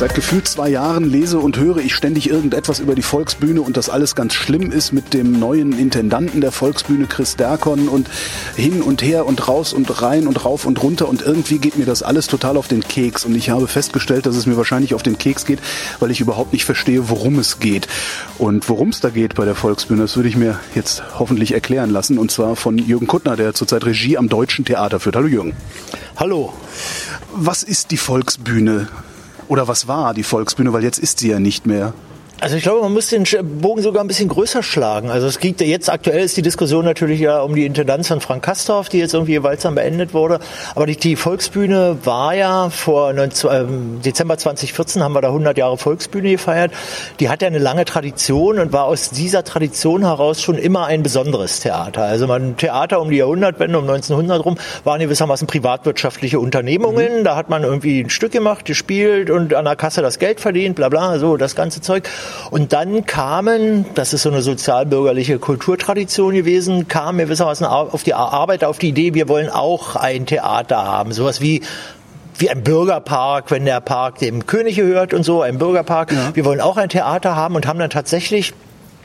Seit gefühlt zwei Jahren lese und höre ich ständig irgendetwas über die Volksbühne und dass alles ganz schlimm ist mit dem neuen Intendanten der Volksbühne, Chris Derkon und hin und her und raus und rein und rauf und runter und irgendwie geht mir das alles total auf den Keks und ich habe festgestellt, dass es mir wahrscheinlich auf den Keks geht, weil ich überhaupt nicht verstehe, worum es geht. Und worum es da geht bei der Volksbühne, das würde ich mir jetzt hoffentlich erklären lassen und zwar von Jürgen Kuttner, der zurzeit Regie am Deutschen Theater führt. Hallo Jürgen. Hallo. Was ist die Volksbühne? Oder was war die Volksbühne? Weil jetzt ist sie ja nicht mehr. Also ich glaube, man muss den Bogen sogar ein bisschen größer schlagen. Also es geht jetzt aktuell ist die Diskussion natürlich ja um die Intendanz von Frank Kastorf, die jetzt irgendwie gewaltsam beendet wurde. Aber die, die Volksbühne war ja vor 19, äh, Dezember 2014 haben wir da 100 Jahre Volksbühne gefeiert. Die hat ja eine lange Tradition und war aus dieser Tradition heraus schon immer ein besonderes Theater. Also man Theater um die Jahrhundertwende, um 1900 rum, waren gewissermaßen privatwirtschaftliche Unternehmungen. Mhm. Da hat man irgendwie ein Stück gemacht, gespielt und an der Kasse das Geld verdient, bla bla, so das ganze Zeug. Und dann kamen, das ist so eine sozialbürgerliche Kulturtradition gewesen, kamen gewissermaßen auf die Arbeit auf die Idee, wir wollen auch ein Theater haben. Sowas wie wie ein Bürgerpark, wenn der Park dem König gehört und so, ein Bürgerpark. Ja. Wir wollen auch ein Theater haben und haben dann tatsächlich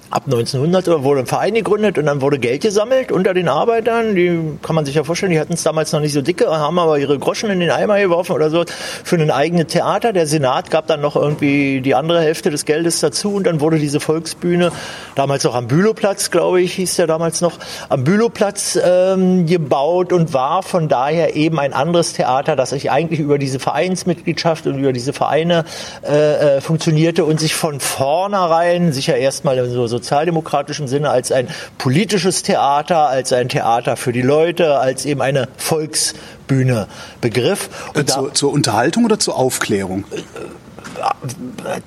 ab 1900 wurde ein Verein gegründet und dann wurde Geld gesammelt unter den Arbeitern. Die kann man sich ja vorstellen, die hatten es damals noch nicht so dicke, haben aber ihre Groschen in den Eimer geworfen oder so für ein eigenes Theater. Der Senat gab dann noch irgendwie die andere Hälfte des Geldes dazu und dann wurde diese Volksbühne, damals noch am Bülowplatz, glaube ich, hieß der damals noch, am Bülowplatz ähm, gebaut und war von daher eben ein anderes Theater, das sich eigentlich über diese Vereinsmitgliedschaft und über diese Vereine äh, äh, funktionierte und sich von vornherein sicher erstmal so, so sozialdemokratischen Sinne als ein politisches Theater, als ein Theater für die Leute, als eben eine Volksbühne begriff. Äh, zur, zur Unterhaltung oder zur Aufklärung? Äh,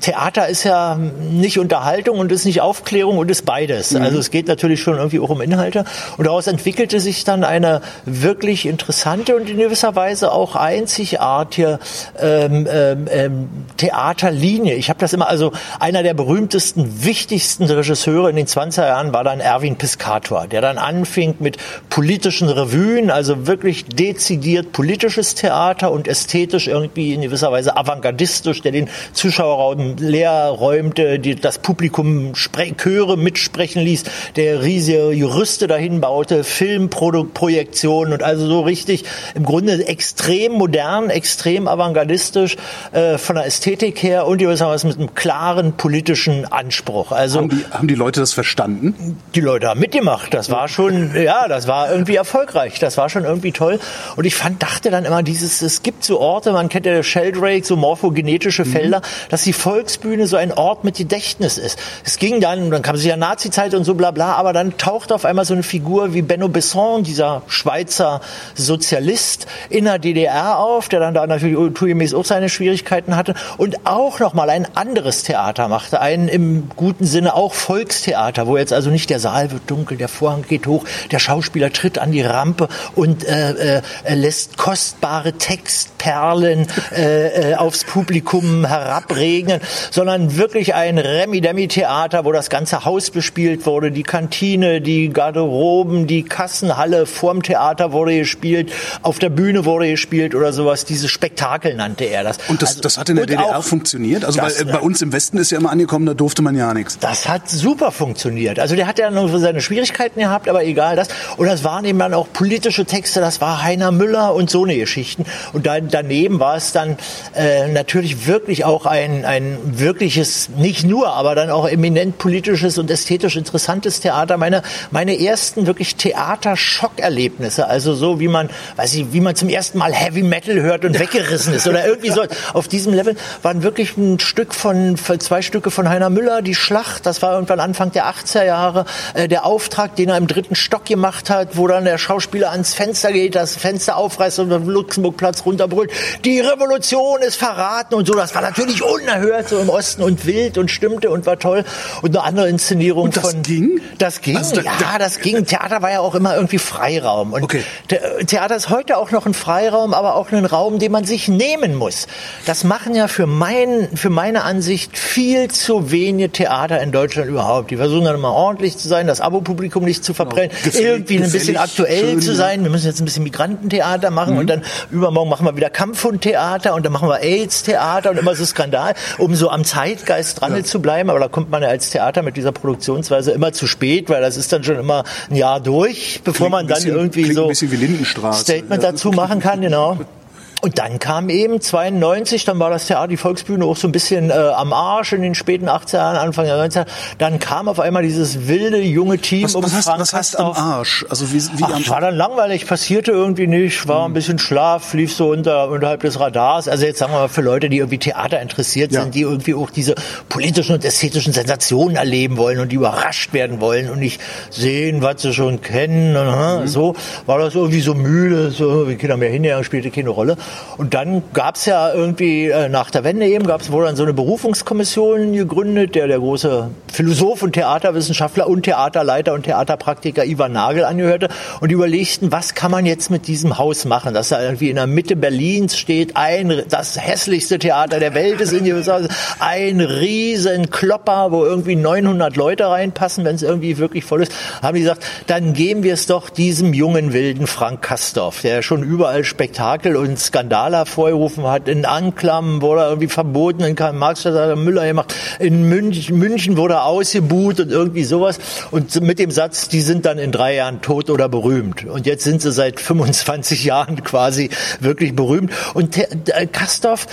Theater ist ja nicht Unterhaltung und ist nicht Aufklärung und ist beides. Mhm. Also es geht natürlich schon irgendwie auch um Inhalte. Und daraus entwickelte sich dann eine wirklich interessante und in gewisser Weise auch einzigartige ähm, ähm, ähm Theaterlinie. Ich habe das immer, also einer der berühmtesten, wichtigsten Regisseure in den 20er Jahren war dann Erwin Piscator, der dann anfing mit politischen Revuen, also wirklich dezidiert politisches Theater und ästhetisch irgendwie in gewisser Weise avantgardistisch, der den Zuschauerraum leer räumte, die, das Publikum Chöre mitsprechen ließ, der riesige Juriste dahin baute, Filmprojektionen und also so richtig im Grunde extrem modern, extrem avantgardistisch äh, von der Ästhetik her und gewissermaßen mit einem klaren politischen Anspruch. Also haben die, haben die Leute das verstanden? Die Leute haben mitgemacht. Das war schon, ja, das war irgendwie erfolgreich. Das war schon irgendwie toll. Und ich fand, dachte dann immer, dieses, es gibt so Orte, man kennt ja Sheldrake, so morphogenetische mhm. Felder, dass die Volksbühne so ein Ort mit Gedächtnis ist. Es ging dann, dann kam sich ja Nazi-Zeit und so bla bla, aber dann taucht auf einmal so eine Figur wie Benno Besson, dieser Schweizer Sozialist in der DDR auf, der dann da natürlich naturgemäß auch seine Schwierigkeiten hatte und auch nochmal ein anderes Theater machte, ein im guten Sinne auch Volkstheater, wo jetzt also nicht der Saal wird dunkel, der Vorhang geht hoch, der Schauspieler tritt an die Rampe und äh, äh, lässt kostbare Textperlen äh, äh aufs Publikum herabregnen, sondern wirklich ein Remi-Demi-Theater, wo das ganze Haus bespielt wurde, die Kantine, die Garderoben, die Kassenhalle vorm Theater wurde gespielt, auf der Bühne wurde gespielt oder sowas. Dieses Spektakel nannte er das. Und das, also, das hat in der DDR funktioniert? Also das, weil, äh, bei uns im Westen ist ja immer angekommen, da durfte man ja nichts. Das hat super funktioniert. Also der hat ja nur seine Schwierigkeiten gehabt, aber egal das. Und das waren eben dann auch politische Texte, das war Heiner Müller und so eine Geschichten. Und dann, daneben war es dann äh, natürlich wirklich auch ein, ein wirkliches, nicht nur, aber dann auch eminent politisches und ästhetisch interessantes Theater. Meine, meine ersten wirklich Theaterschockerlebnisse, also so wie man, weiß ich, wie man zum ersten Mal Heavy Metal hört und weggerissen ist oder irgendwie so. Auf diesem Level, waren wirklich ein Stück von, zwei Stücke von Heiner Müller, die Schlacht, das war irgendwann Anfang der 80er Jahre, äh, der Auftrag, den er im dritten Stock gemacht hat, wo dann der Schauspieler ans Fenster geht, das Fenster aufreißt und den Luxemburgplatz runterbrüllt, die Revolution ist verraten und so, das war natürlich natürlich unerhört so im Osten und wild und stimmte und war toll. Und eine andere Inszenierung Und das von. ging? Das ging, Also da- ja, da- das ging. Theater war ja auch immer irgendwie Freiraum. Und Okay. The- Theater ist heute auch noch ein Freiraum, aber auch ein Raum, den man sich nehmen muss. Das machen ja für, mein, für meine Ansicht viel zu wenige Theater in Deutschland überhaupt. Die versuchen dann immer ordentlich zu sein, das Abo-Publikum nicht zu verbrennen, Gefällig- irgendwie ein bisschen aktuell schön, zu ja. sein. Wir müssen jetzt ein bisschen Migrantentheater machen Mhm. und dann übermorgen machen wir wieder Kampfhundtheater und dann machen wir AIDS-Theater und immer so Skandal, um so am Zeitgeist dran zu bleiben. Aber da kommt man ja als Theater mit dieser Produktionsweise immer zu spät, weil das ist dann schon immer ein Jahr durch, bevor Klingt man dann bisschen- irgendwie so ein. Statement Ja. dazu machen kann, genau. Und dann kam eben 92, dann war das Theater, die Volksbühne auch so ein bisschen äh, am Arsch in den späten 80er Jahren, Anfang der 90er. Dann kam auf einmal dieses wilde, junge Team Was, um was, heißt, Frank was heißt am. Arsch? Also wie, wie Ach, am war dann langweilig, passierte irgendwie nicht, war Hm. ein bisschen Schlaf, lief so unter, unterhalb des Radars. Also jetzt sagen wir mal für Leute, die irgendwie Theater interessiert Ja. sind, die irgendwie auch diese politischen und ästhetischen Sensationen erleben wollen und die überrascht werden wollen und nicht sehen, was sie schon kennen. Mhm. So war das irgendwie so müde, so wie Kinder mehr hingegangen, spielte keine Rolle. Und dann gab's ja irgendwie äh, nach der Wende eben, gab's wohl dann so eine Berufungskommission gegründet, der der große Philosoph und Theaterwissenschaftler und Theaterleiter und Theaterpraktiker Ivan Nagel angehörte und die überlegten, was kann man jetzt mit diesem Haus machen, das da irgendwie in der Mitte Berlins steht, ein das hässlichste Theater der Welt ist in Haus, ein riesen Klopper, wo irgendwie 900 Leute reinpassen, wenn es irgendwie wirklich voll ist, haben die gesagt, dann geben wir es doch diesem jungen wilden Frank Kastorf, der schon überall Spektakel und Skandal hervorgerufen hat, in Anklam wurde er irgendwie verboten, in Karl-Marx-Stadt hat er Müller gemacht, in München, München wurde er ausgebuht und irgendwie sowas. Und mit dem Satz, die sind dann in drei Jahren tot oder berühmt. Und jetzt sind sie seit 25 Jahren quasi wirklich berühmt. Und der Kastorf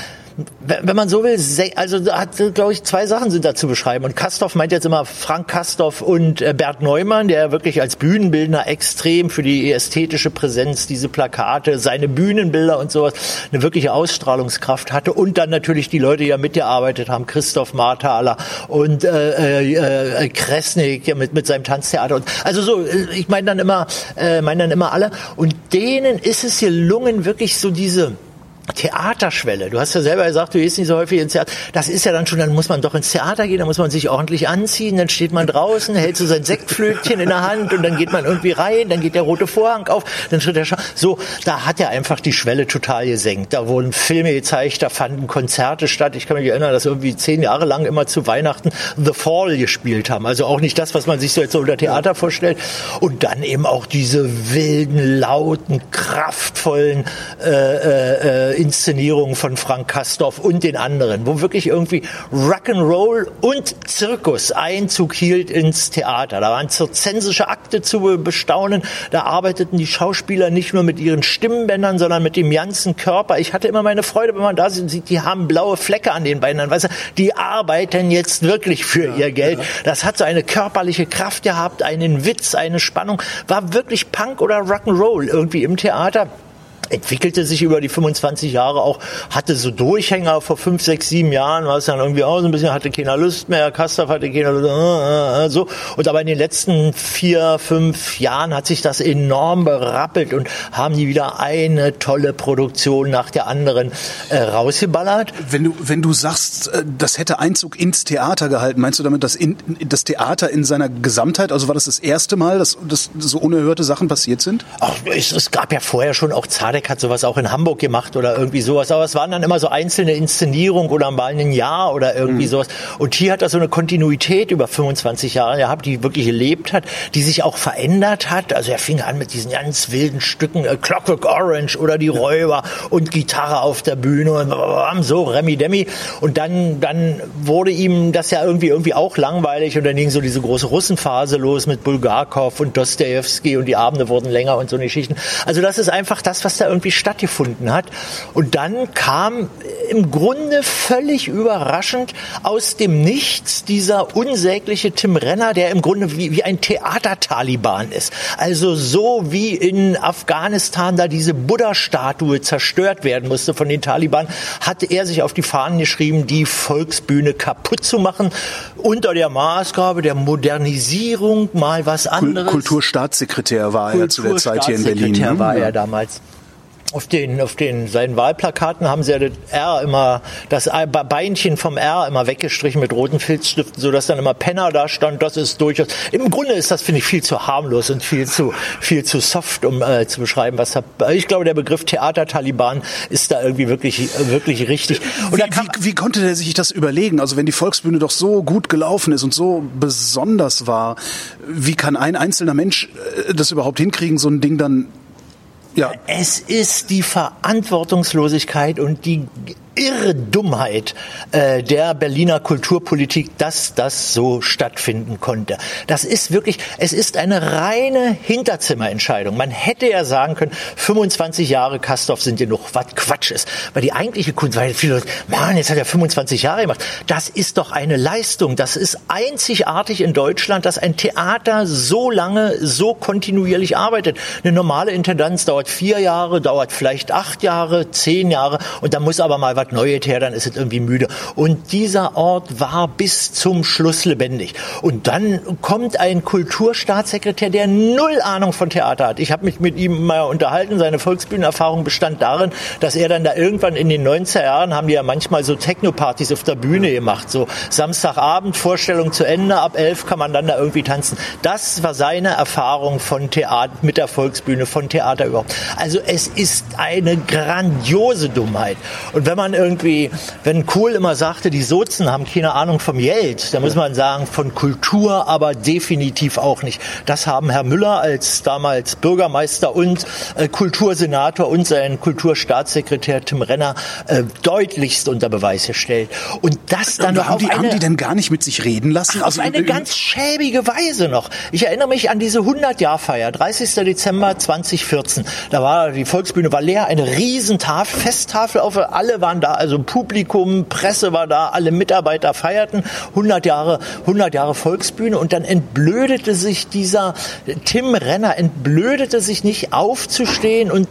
wenn man so will, also hat, glaube ich, zwei Sachen sind da zu beschreiben. Und Kastorf meint jetzt immer Frank Kastorf und äh, Bert Neumann, der wirklich als Bühnenbildner extrem für die ästhetische Präsenz, diese Plakate, seine Bühnenbilder und sowas, eine wirkliche Ausstrahlungskraft hatte. Und dann natürlich die Leute, die ja mitgearbeitet haben, Christoph Marthaler und äh, äh, äh, Kresnik mit, mit seinem Tanztheater. Und, also so, äh, ich meine dann immer, äh, meine dann immer alle. Und denen ist es gelungen, wirklich so diese Theaterschwelle. Du hast ja selber gesagt, du gehst nicht so häufig ins Theater. Das ist ja dann schon, dann muss man doch ins Theater gehen, dann muss man sich ordentlich anziehen, dann steht man draußen, hält so sein Sektflötchen in der Hand und dann geht man irgendwie rein, dann geht der rote Vorhang auf, dann tritt der Scha So, da hat er einfach die Schwelle total gesenkt. Da wurden Filme gezeigt, da fanden Konzerte statt. Ich kann mich erinnern, dass irgendwie zehn Jahre lang immer zu Weihnachten The Fall gespielt haben. Also auch nicht das, was man sich so jetzt so unter Theater vorstellt. Und dann eben auch diese wilden, lauten, kraftvollen äh, äh, äh, Inszenierungen von Frank Kastorf und den anderen, wo wirklich irgendwie Rock'n'Roll und Zirkus Einzug hielt ins Theater. Da waren zirzensische Akte zu bestaunen. Da arbeiteten die Schauspieler nicht nur mit ihren Stimmbändern, sondern mit dem ganzen Körper. Ich hatte immer meine Freude, wenn man da sieht, die haben blaue Flecke an den Beinen. Weißt du, die arbeiten jetzt wirklich für ihr Geld. Das hat so eine körperliche Kraft gehabt, einen Witz, eine Spannung. War wirklich Punk oder Rock'n'Roll irgendwie im Theater entwickelte sich über die 25 Jahre auch, hatte so Durchhänger vor fünf, sechs, sieben Jahren, war es dann irgendwie auch so ein bisschen, hatte keiner Lust mehr, Kastorf hatte keiner Lust, äh, äh, so. Und aber in den letzten vier, fünf Jahren hat sich das enorm berappelt und haben die wieder eine tolle Produktion nach der anderen äh, rausgeballert. Wenn du, wenn du sagst, äh, das hätte Einzug ins Theater gehalten, meinst du damit das, in, das Theater in seiner Gesamtheit? Also war das das erste Mal, dass, dass so unerhörte Sachen passiert sind? Ach, es, es gab ja vorher schon auch Zadek hat sowas auch in Hamburg gemacht oder irgendwie sowas, aber es waren dann immer so einzelne Inszenierungen oder mal ein Jahr oder irgendwie sowas. Und hier hat er so eine Kontinuität über 25 Jahre gehabt, die wirklich gelebt hat, die sich auch verändert hat. Also er fing an mit diesen ganz wilden Stücken, äh, Clockwork Orange oder die Räuber und Gitarre auf der Bühne und so Remi Demi. Und dann, dann wurde ihm das ja irgendwie irgendwie auch langweilig und dann ging so diese große Russenphase los mit Bulgakov und Dostoevsky und die Abende wurden länger und so Geschichten. Also das ist einfach das, was da irgendwie stattgefunden hat. Und dann kam im Grunde völlig überraschend aus dem Nichts dieser unsägliche Tim Renner, der im Grunde wie, wie ein Theater-Taliban ist. Also so wie in Afghanistan da diese Buddha-Statue zerstört werden musste von den Taliban, hatte er sich auf die Fahnen geschrieben, die Volksbühne kaputt zu machen, unter der Maßgabe der Modernisierung mal was anderes. Kulturstaatssekretär war er zu der Zeit hier in Berlin. Kulturstaatssekretär ne? war er damals. Auf den, auf den, seinen Wahlplakaten haben sie ja das R immer, das Beinchen vom R immer weggestrichen mit roten Filzstiften, so dass dann immer Penner da stand. Das ist durchaus, im Grunde ist das, finde ich, viel zu harmlos und viel zu, viel zu soft, um äh, zu beschreiben, was da, ich glaube, der Begriff Theater-Taliban ist da irgendwie wirklich, wirklich richtig. Und wie, wie, wie konnte der sich das überlegen? Also wenn die Volksbühne doch so gut gelaufen ist und so besonders war, wie kann ein einzelner Mensch äh, das überhaupt hinkriegen, so ein Ding dann ja. Es ist die Verantwortungslosigkeit und die irre Dummheit äh, der Berliner Kulturpolitik, dass das so stattfinden konnte. Das ist wirklich, es ist eine reine Hinterzimmerentscheidung. Man hätte ja sagen können, 25 Jahre Kastorf sind genug, was Quatsch ist. Weil die eigentliche Kunst, weil viele Leute, Mann, jetzt hat er 25 Jahre gemacht. Das ist doch eine Leistung. Das ist einzigartig in Deutschland, dass ein Theater so lange, so kontinuierlich arbeitet. Eine normale Intendanz dauert vier Jahre, dauert vielleicht acht Jahre, zehn Jahre und da muss aber mal was Neues her, dann ist es irgendwie müde. Und dieser Ort war bis zum Schluss lebendig. Und dann kommt ein Kulturstaatssekretär, der null Ahnung von Theater hat. Ich habe mich mit ihm mal unterhalten. Seine Volksbühnenerfahrung bestand darin, dass er dann da irgendwann in den 90er Jahren haben die ja manchmal so Techno-Partys auf der Bühne gemacht. So Samstagabend, Vorstellung zu Ende, ab elf kann man dann da irgendwie tanzen. Das war seine Erfahrung von Theater, mit der Volksbühne, von Theater überhaupt. Also es ist eine grandiose Dummheit. Und wenn man irgendwie, wenn Kohl immer sagte, die Sozen haben keine Ahnung vom Geld, dann muss man sagen, von Kultur aber definitiv auch nicht. Das haben Herr Müller als damals Bürgermeister und äh, Kultursenator und sein Kulturstaatssekretär Tim Renner äh, deutlichst unter Beweis gestellt. Und das dann noch haben, die, eine, haben die denn gar nicht mit sich reden lassen? Ach, also auf eine ganz schäbige Weise noch. Ich erinnere mich an diese 100-Jahr-Feier, 30. Dezember 2014. Da war die Volksbühne war leer, eine Riesentafel, Festtafel auf, alle waren da, also Publikum, Presse war da, alle Mitarbeiter feierten 100 Jahre, 100 Jahre Volksbühne und dann entblödete sich dieser Tim Renner, entblödete sich nicht aufzustehen und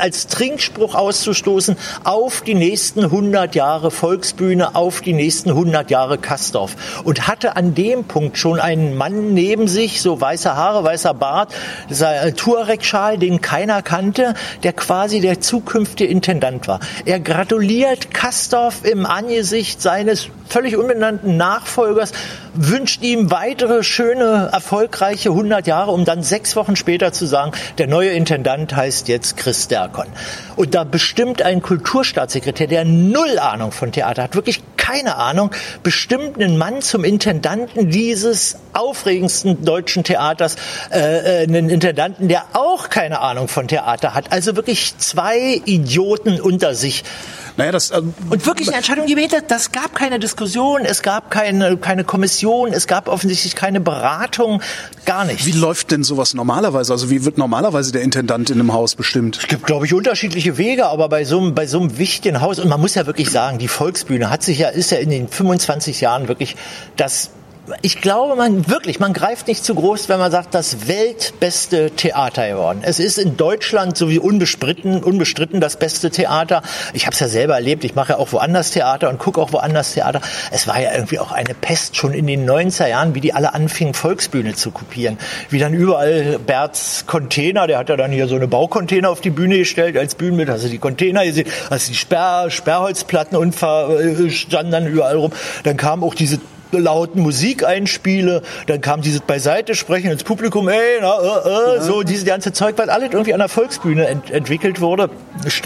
als Trinkspruch auszustoßen auf die nächsten 100 Jahre Volksbühne, auf die nächsten 100 Jahre Kastorf und hatte an dem Punkt schon einen Mann neben sich, so weiße Haare, weißer Bart, dieser Tuareg-Schal, den keiner kannte, der quasi der zukünftige Intendant war. Er gratuliert verliert Kastorf im Angesicht seines völlig unbenannten Nachfolgers, wünscht ihm weitere schöne, erfolgreiche 100 Jahre, um dann sechs Wochen später zu sagen, der neue Intendant heißt jetzt Chris Derkon. Und da bestimmt ein Kulturstaatssekretär, der null Ahnung von Theater hat, wirklich keine Ahnung, bestimmt einen Mann zum Intendanten dieses aufregendsten deutschen Theaters, äh, äh einen Intendanten, der auch keine Ahnung von Theater hat. Also wirklich zwei Idioten unter sich. Naja, das, ähm, und wirklich eine Entscheidung gebetet, das gab keine Diskussion, es gab keine, keine Kommission, es gab offensichtlich keine Beratung, gar nichts. Wie läuft denn sowas normalerweise? Also wie wird normalerweise der Intendant in einem Haus bestimmt? Es gibt, glaube ich, unterschiedliche Wege, aber bei so, einem, bei so einem wichtigen Haus, und man muss ja wirklich sagen, die Volksbühne hat sich ja, ist ja in den 25 Jahren wirklich das ich glaube, man wirklich, man greift nicht zu groß, wenn man sagt, das weltbeste Theater geworden. Es ist in Deutschland so wie unbestritten, unbestritten das beste Theater. Ich habe es ja selber erlebt. Ich mache ja auch woanders Theater und gucke auch woanders Theater. Es war ja irgendwie auch eine Pest schon in den 90er Jahren, wie die alle anfingen, Volksbühne zu kopieren. Wie dann überall Berts Container, der hat ja dann hier so eine Baucontainer auf die Bühne gestellt als Bühnenbild. Also die Container gesehen, also die Sperr, Sperrholzplatten und äh, standen dann überall rum. Dann kam auch diese lauten Musik einspiele, dann kam dieses Beiseite sprechen ins Publikum, ey, na, äh, äh, so diese ganze Zeug, was alles irgendwie an der Volksbühne ent entwickelt wurde,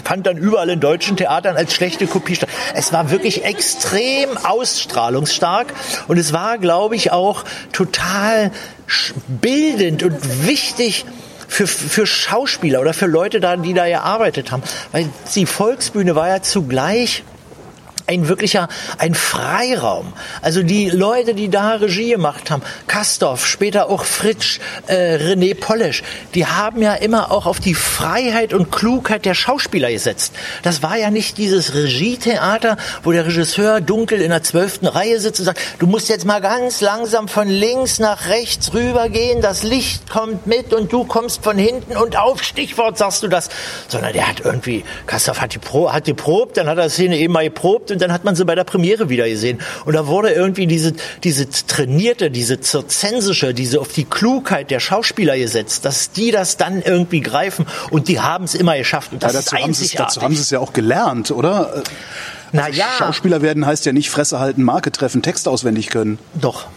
fand dann überall in deutschen Theatern als schlechte Kopie statt. Es war wirklich extrem ausstrahlungsstark und es war, glaube ich, auch total bildend und wichtig, für, für Schauspieler oder für Leute da, die da gearbeitet haben. Weil die Volksbühne war ja zugleich ein wirklicher, ein Freiraum. Also die Leute, die da Regie gemacht haben, Kastorf, später auch Fritsch, äh, René Polesch, die haben ja immer auch auf die Freiheit und Klugheit der Schauspieler gesetzt. Das war ja nicht dieses Regietheater, wo der Regisseur dunkel in der zwölften Reihe sitzt und sagt, du musst jetzt mal ganz langsam von links nach rechts rübergehen, das Licht kommt mit und du kommst von hinten und auf Stichwort sagst du das. Sondern der hat irgendwie, Kastorf hat die, Pro, hat die probt, dann hat er Szene eben mal geprobt und und dann hat man sie bei der Premiere wieder gesehen. Und da wurde irgendwie diese, diese trainierte, diese zirzensische, diese auf die Klugheit der Schauspieler gesetzt, dass die das dann irgendwie greifen und die haben es immer geschafft. Und das ja, dazu, ist haben sie, dazu haben sie es ja auch gelernt, oder? Also naja. Schauspieler werden heißt ja nicht Fresse halten, Marke treffen, Text auswendig können. Doch.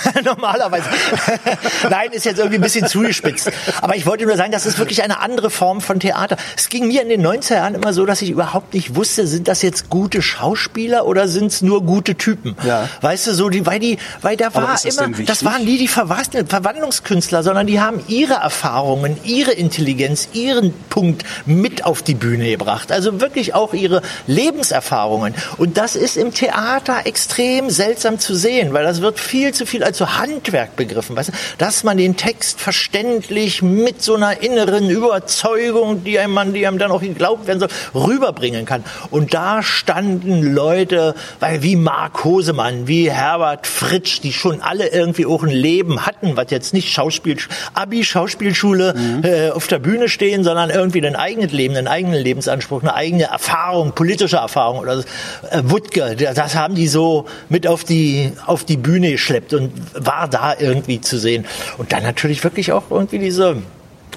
Normalerweise. Nein, ist jetzt irgendwie ein bisschen zugespitzt. Aber ich wollte nur sagen, das ist wirklich eine andere Form von Theater. Es ging mir in den 90er Jahren immer so, dass ich überhaupt nicht wusste, sind das jetzt gute Schauspieler oder sind es nur gute Typen? Ja. Weißt du, so die, weil die, weil da war das immer, das waren nie die Verwandlungskünstler, sondern die haben ihre Erfahrungen, ihre Intelligenz, ihren Punkt mit auf die Bühne gebracht. Also wirklich auch ihre Lebenserfahrungen. Und das ist im Theater extrem seltsam zu sehen, weil das wird viel zu viel als so Handwerk begriffen, weißt du? dass man den Text verständlich mit so einer inneren Überzeugung, die einem, die einem dann auch geglaubt werden soll, rüberbringen kann. Und da standen Leute, weil wie Mark Hosemann, wie Herbert Fritsch, die schon alle irgendwie auch ein Leben hatten, was jetzt nicht Schauspiel, Abi, Schauspielschule mhm. äh, auf der Bühne stehen, sondern irgendwie ein eigenes Leben, einen eigenen Lebensanspruch, eine eigene Erfahrung, politische Erfahrung oder so. Äh, Wutke, das haben die so mit auf die auf die Bühne geschleppt und war da irgendwie zu sehen. Und dann natürlich wirklich auch irgendwie diese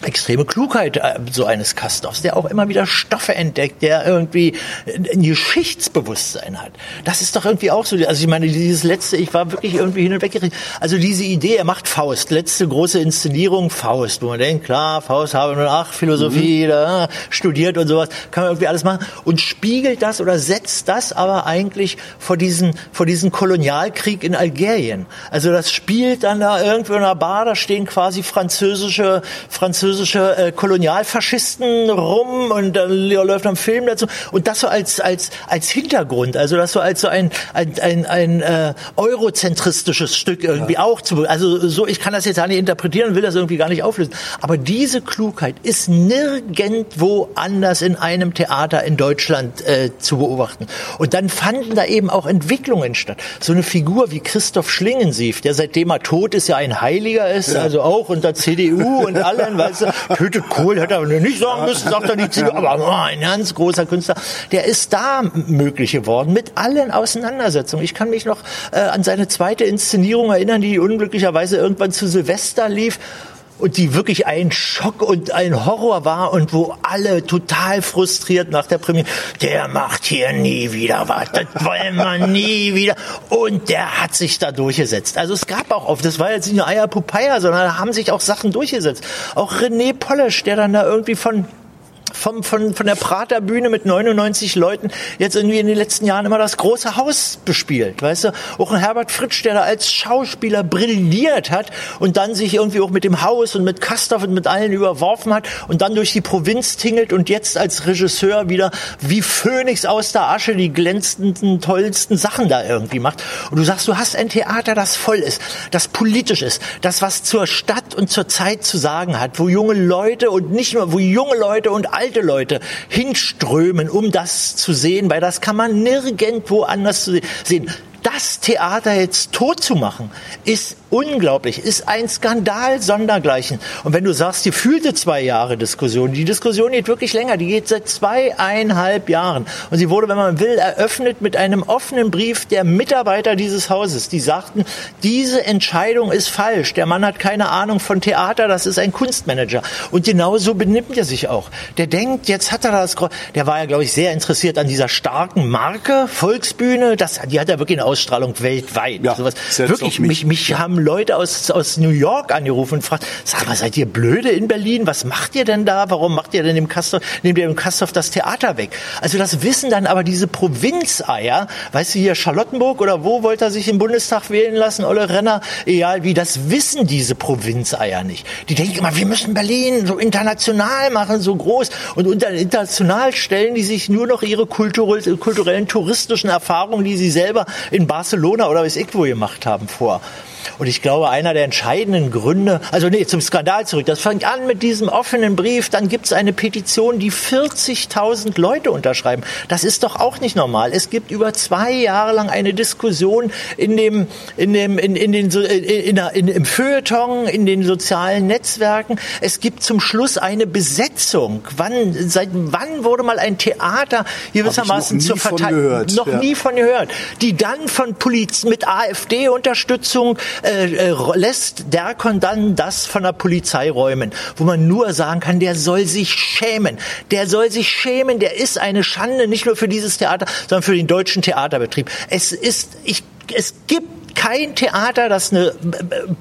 extreme Klugheit äh, so eines Kastorfs, der auch immer wieder Stoffe entdeckt, der irgendwie ein Geschichtsbewusstsein hat. Das ist doch irgendwie auch so. Also ich meine, dieses letzte, ich war wirklich irgendwie hin und weg. Also diese Idee, er macht Faust, letzte große Inszenierung Faust, wo man denkt, klar, Faust habe nur ach Philosophie, mhm. da, studiert und sowas, kann man irgendwie alles machen und spiegelt das oder setzt das aber eigentlich vor diesen vor diesen Kolonialkrieg in Algerien. Also das spielt dann da irgendwo in einer Bar, da stehen quasi französische französische französische äh, Kolonialfaschisten rum und dann läuft ein Film dazu und das so als als als Hintergrund, also das so als so ein ein ein, ein äh, eurozentristisches Stück irgendwie ja. auch zu also so ich kann das jetzt gar nicht interpretieren, will das irgendwie gar nicht auflösen, aber diese Klugheit ist nirgendwo anders in einem Theater in Deutschland äh, zu beobachten und dann fanden da eben auch Entwicklungen statt. So eine Figur wie Christoph Schlingensief, der seitdem er tot ist ja ein Heiliger ist, ja. also auch unter CDU und allen, weißt du, Kohl, hätte er nicht sagen müssen, sagt er nicht, aber oh, ein ganz großer Künstler, der ist da möglich geworden mit allen Auseinandersetzungen. Ich kann mich noch äh, an seine zweite Inszenierung erinnern, die unglücklicherweise irgendwann zu Silvester lief und die wirklich ein Schock und ein Horror war und wo alle total frustriert nach der Premiere, der macht hier nie wieder was, das wollen wir nie wieder. Und der hat sich da durchgesetzt. Also es gab auch oft, das war jetzt nicht nur Eierpupeia, sondern da haben sich auch Sachen durchgesetzt. Auch René Polish, der dann da irgendwie von vom, von, von der Praterbühne mit 99 Leuten jetzt irgendwie in den letzten Jahren immer das große Haus bespielt. Weißt du, auch ein Herbert Fritsch, der da als Schauspieler brilliert hat und dann sich irgendwie auch mit dem Haus und mit Kastorf und mit allen überworfen hat und dann durch die Provinz tingelt und jetzt als Regisseur wieder wie Phönix aus der Asche die glänzenden, tollsten Sachen da irgendwie macht. Und du sagst, du hast ein Theater, das voll ist, das politisch ist, das was zur Stadt und zur Zeit zu sagen hat, wo junge Leute und nicht nur, wo junge Leute und alte alte Leute hinströmen, um das zu sehen, weil das kann man nirgendwo anders sehen. Das Theater jetzt tot zu machen, ist unglaublich, ist ein Skandal sondergleichen. Und wenn du sagst, die fühlte zwei Jahre Diskussion, die Diskussion geht wirklich länger, die geht seit zweieinhalb Jahren. Und sie wurde, wenn man will, eröffnet mit einem offenen Brief der Mitarbeiter dieses Hauses, die sagten, diese Entscheidung ist falsch. Der Mann hat keine Ahnung von Theater, das ist ein Kunstmanager. Und genau so benimmt er sich auch. Der denkt, jetzt hat er das, der war ja, glaube ich, sehr interessiert an dieser starken Marke, Volksbühne, das, die hat er wirklich in Ausstrahlung weltweit. Ja, sowas. Wirklich, mich, mich haben Leute aus, aus New York angerufen und fragt, sag mal, seid ihr blöde in Berlin? Was macht ihr denn da? Warum macht ihr denn im Kastorf, nehmt ihr im Kastorf das Theater weg? Also das wissen dann aber diese Provinzeier, weißt du, hier Charlottenburg oder wo wollte er sich im Bundestag wählen lassen, Olle Renner, egal wie, das wissen diese Provinzeier nicht. Die denken immer, wir müssen Berlin so international machen, so groß. Und international stellen die sich nur noch ihre kulturellen, touristischen Erfahrungen, die sie selber in Barcelona oder weiß ich wo gemacht haben vor. Und ich glaube, einer der entscheidenden Gründe, also nee, zum Skandal zurück, das fängt an mit diesem offenen Brief, dann gibt es eine Petition, die 40.000 Leute unterschreiben. Das ist doch auch nicht normal. Es gibt über zwei Jahre lang eine Diskussion in dem, in dem, in, in den, in, in, in, im Feuilleton, in den sozialen Netzwerken. Es gibt zum Schluss eine Besetzung. Wann, seit wann wurde mal ein Theater gewissermaßen zur Verteidigung? Noch nie von gehört. Die dann von Poliz mit AfD-Unterstützung äh, äh, lässt Derkon dann das von der Polizei räumen, wo man nur sagen kann, der soll sich schämen. Der soll sich schämen. Der ist eine Schande, nicht nur für dieses Theater, sondern für den deutschen Theaterbetrieb. Es ist, ich, es gibt kein Theater, das eine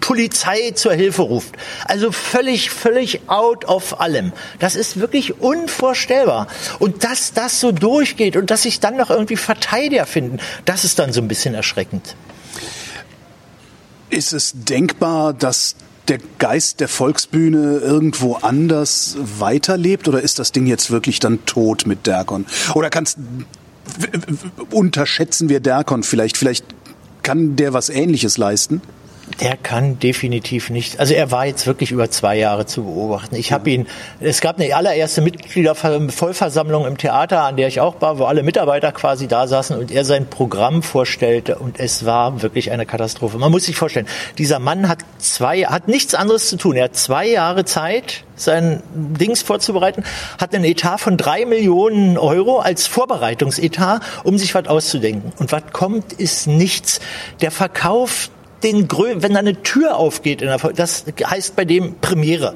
Polizei zur Hilfe ruft. Also völlig, völlig out of allem. Das ist wirklich unvorstellbar. Und dass das so durchgeht und dass sich dann noch irgendwie Verteidiger finden, das ist dann so ein bisschen erschreckend. Ist es denkbar, dass der Geist der Volksbühne irgendwo anders weiterlebt oder ist das Ding jetzt wirklich dann tot mit Derkon? Oder kannst unterschätzen wir Derkon vielleicht? Vielleicht kann der was Ähnliches leisten? Der kann definitiv nicht. Also er war jetzt wirklich über zwei Jahre zu beobachten. Ich habe ihn. Es gab eine allererste Mitgliedervollversammlung im Theater, an der ich auch war, wo alle Mitarbeiter quasi da saßen und er sein Programm vorstellte und es war wirklich eine Katastrophe. Man muss sich vorstellen, dieser Mann hat zwei, hat nichts anderes zu tun. Er hat zwei Jahre Zeit, sein Dings vorzubereiten, hat einen Etat von drei Millionen Euro als Vorbereitungsetat, um sich was auszudenken. Und was kommt, ist nichts. Der verkauft den Grö wenn da eine Tür aufgeht, in der, das heißt bei dem Premiere.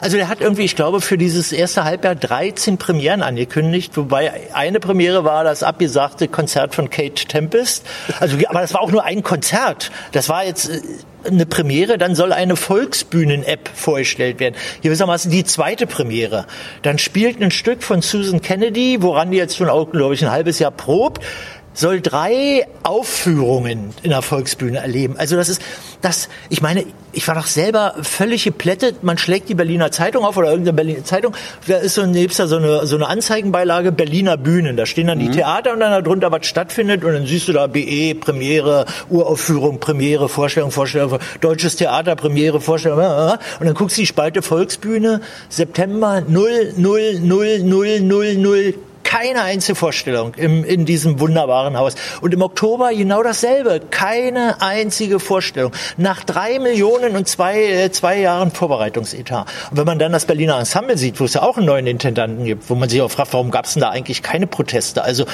Also der hat irgendwie, ich glaube, für dieses erste Halbjahr 13 Premieren angekündigt, wobei eine Premiere war das abgesagte Konzert von Kate Tempest. Also, aber das war auch nur ein Konzert. Das war jetzt äh, eine Premiere, dann soll eine Volksbühnen-App vorgestellt werden. Gewissermaßen die zweite Premiere. Dann spielt ein Stück von Susan Kennedy, woran die jetzt schon auch, glaube ich, ein halbes Jahr probt soll drei Aufführungen in der Volksbühne erleben. Also das ist, das, ich meine, ich war doch selber völlig geplättet. Man schlägt die Berliner Zeitung auf oder irgendeine Berliner Zeitung. Da ist so, nebst da so eine, so eine Anzeigenbeilage Berliner Bühnen. Da stehen dann mhm. die Theater und dann darunter was stattfindet und dann siehst du da BE, Premiere, Uraufführung, Premiere, Vorstellung, Vorstellung, Deutsches Theater, Premiere, Vorstellung. Und dann guckst du die Spalte Volksbühne, September 0, 0, 0, 0, 0, 0, keine einzige Vorstellung im, in diesem wunderbaren Haus. Und im Oktober genau dasselbe. Keine einzige Vorstellung. Nach drei Millionen und zwei, äh, zwei Jahren Vorbereitungsetat. Und wenn man dann das Berliner Ensemble sieht, wo es ja auch einen neuen Intendanten gibt, wo man sich auch fragt, warum gab es denn da eigentlich keine Proteste? Also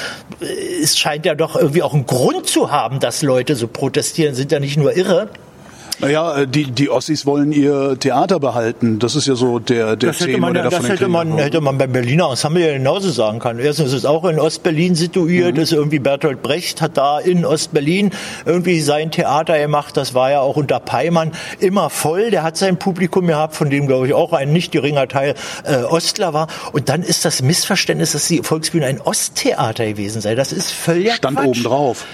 äh, es scheint ja doch irgendwie auch einen Grund zu haben, dass Leute so protestieren, sind ja nicht nur irre. Naja, äh, die, die Ossis wollen ihr Theater behalten. Das ist ja so der, der das hätte man, der davon Das hätte man, hätte man beim Berliner Ensemble ja genauso sagen können. Erstens ist es auch in Ostberlin situiert, mhm. ist irgendwie Bertolt Brecht hat da in Ostberlin irgendwie sein Theater gemacht. Das war ja auch unter Peimann immer voll. Der hat sein Publikum gehabt, von dem glaube ich auch ein nicht geringer Teil äh, Ostler war. Und dann ist das Missverständnis, dass die Volksbühne ein Osttheater gewesen sei. Das ist völlig Stand Quatsch. oben drauf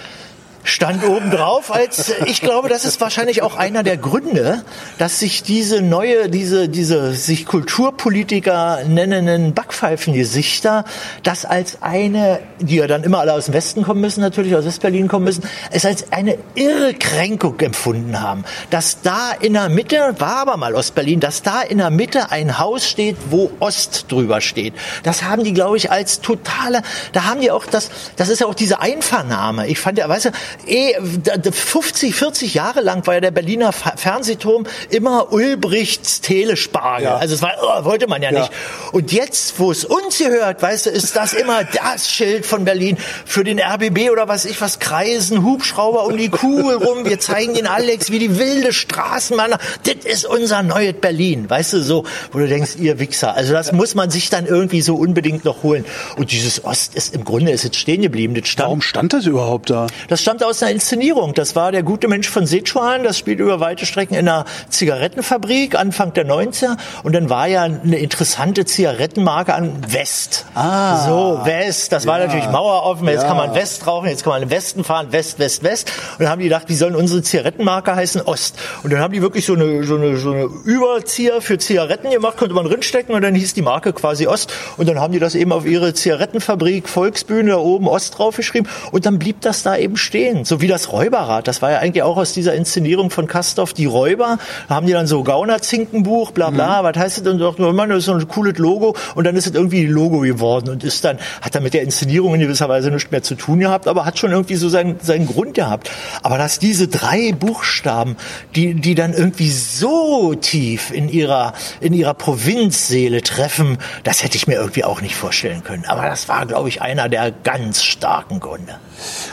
stand oben drauf als ich glaube das ist wahrscheinlich auch einer der Gründe dass sich diese neue diese diese sich Kulturpolitiker nennenden Backpfeifengesichter das als eine die ja dann immer alle aus dem Westen kommen müssen natürlich aus Westberlin kommen müssen es als eine irre Kränkung empfunden haben. Dass da in der Mitte war aber mal Ostberlin dass da in der Mitte ein Haus steht wo Ost drüber steht. Das haben die glaube ich als totale da haben die auch das das ist ja auch diese Einvernahme. Ich fand ja weißt du eh, 50, 40 Jahre lang war ja der Berliner Fernsehturm immer Ulbrichts Telespargel. Ja. Also es war, oh, wollte man ja, ja, nicht. Und jetzt, wo es uns gehört, weißt du, ist das immer das Schild von Berlin für den RBB oder was ich was, Kreisen, Hubschrauber um die Kugel rum. Wir zeigen den Alex wie die wilde Straßenbahn. Das ist unser neues Berlin. Weißt du, so, wo du denkst, ihr Wichser. Also das ja. muss man sich dann irgendwie so unbedingt noch holen. Und dieses Ost ist im Grunde ist jetzt stehen geblieben. Das stand, Warum stand das überhaupt da? Das stand aus einer Inszenierung. Das war der gute Mensch von Sichuan. Das spielt über weite Strecken in einer Zigarettenfabrik Anfang der 90er. Und dann war ja eine interessante Zigarettenmarke an West. Ah. So, West. Das war natürlich maueroffen. Jetzt ja. kann man West rauchen, jetzt kann man im Westen fahren. West, West, West. Und dann haben die gedacht, wie sollen unsere Zigarettenmarke heißen? Ost. Und dann haben die wirklich so eine, so eine, so eine Überzieher für Zigaretten gemacht, konnte man drinstecken und dann hieß die Marke quasi Ost. Und dann haben die das eben auf ihre Zigarettenfabrik Volksbühne da oben Ost draufgeschrieben. Und dann blieb das da eben stehen gesehen. So wie das Räuberrad. Das war ja eigentlich auch aus dieser Inszenierung von Kastorf. Die Räuber, da haben die dann so Gaunerzinkenbuch, bla bla, mhm. was heißt das? Und sagt, man, das ist so ein cooles Logo. Und dann ist es irgendwie Logo geworden und ist dann, hat dann mit der Inszenierung in gewisser Weise nichts mehr zu tun gehabt, aber hat schon irgendwie so seinen, seinen Grund gehabt. Aber dass diese drei Buchstaben, die, die dann irgendwie so tief in ihrer, in ihrer Provinzseele treffen, das hätte ich mir irgendwie auch nicht vorstellen können. Aber das war, glaube ich, einer der ganz starken Gründe.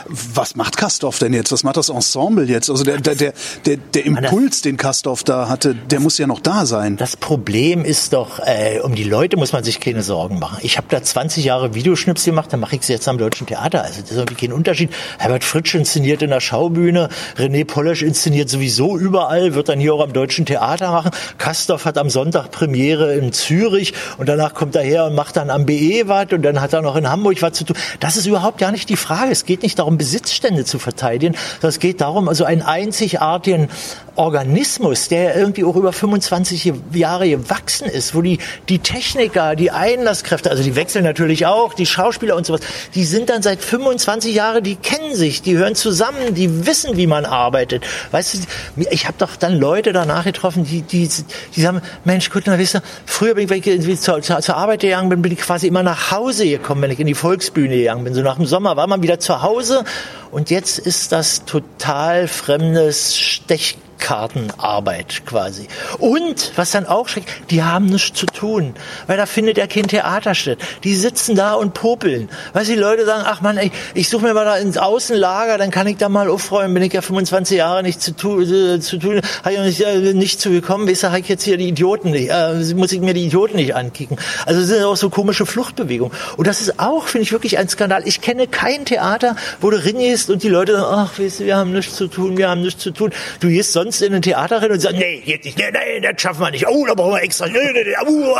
Was macht Kastorf denn jetzt? Was macht das Ensemble jetzt? Also der, der, der, der, der Impuls, den Kastorf da hatte, der muss ja noch da sein. Das Problem ist doch, äh, um die Leute muss man sich keine Sorgen machen. Ich habe da 20 Jahre Videoschnips gemacht, dann mache ich sie jetzt am Deutschen Theater. Also das ist irgendwie kein Unterschied. Herbert Fritsch inszeniert in der Schaubühne, René Polesch inszeniert sowieso überall, wird dann hier auch am Deutschen Theater machen. Kastorf hat am Sonntag Premiere in Zürich und danach kommt er her und macht dann am BE was und dann hat er noch in Hamburg was zu tun. Das ist überhaupt gar nicht die Frage. Es geht nicht darum, Besitzstände zu verteidigen, es geht darum, also einen einzigartigen Organismus, der irgendwie auch über 25 Jahre gewachsen ist, wo die, die Techniker, die Einlasskräfte, also die wechseln natürlich auch, die Schauspieler und sowas, die sind dann seit 25 Jahren, die kennen sich, die hören zusammen, die wissen, wie man arbeitet. Weißt du, ich habe doch dann Leute danach getroffen, die, die, die sagen, Mensch, gut, na, wisst ihr, früher bin ich, wenn ich zur, zur, zur Arbeit gegangen bin, bin ich quasi immer nach Hause gekommen, wenn ich in die Volksbühne gegangen bin. So nach dem Sommer war man wieder zu Hause und jetzt ist das total fremdes Stech Kartenarbeit quasi. Und, was dann auch schreckt, die haben nichts zu tun, weil da findet ja kein Theater statt. Die sitzen da und popeln. Weil die Leute sagen, ach man, ey, ich suche mir mal da ins Außenlager, dann kann ich da mal aufräumen, bin ich ja 25 Jahre nicht zu, tu, äh, zu tun, habe ich nicht, äh, nicht zu gekommen, weißt du, habe ich jetzt hier die Idioten nicht, äh, muss ich mir die Idioten nicht ankicken. Also das sind auch so komische Fluchtbewegungen. Und das ist auch, finde ich, wirklich ein Skandal. Ich kenne kein Theater, wo du ringehst und die Leute sagen, ach, weißt du, wir haben nichts zu tun, wir haben nichts zu tun. Du gehst sonst sonst in ein Theater rein und sagen, nee, geht nicht, nee, nee, das schaffen wir nicht. Oh, da brauchen wir extra. Nee, nee, nee, uh,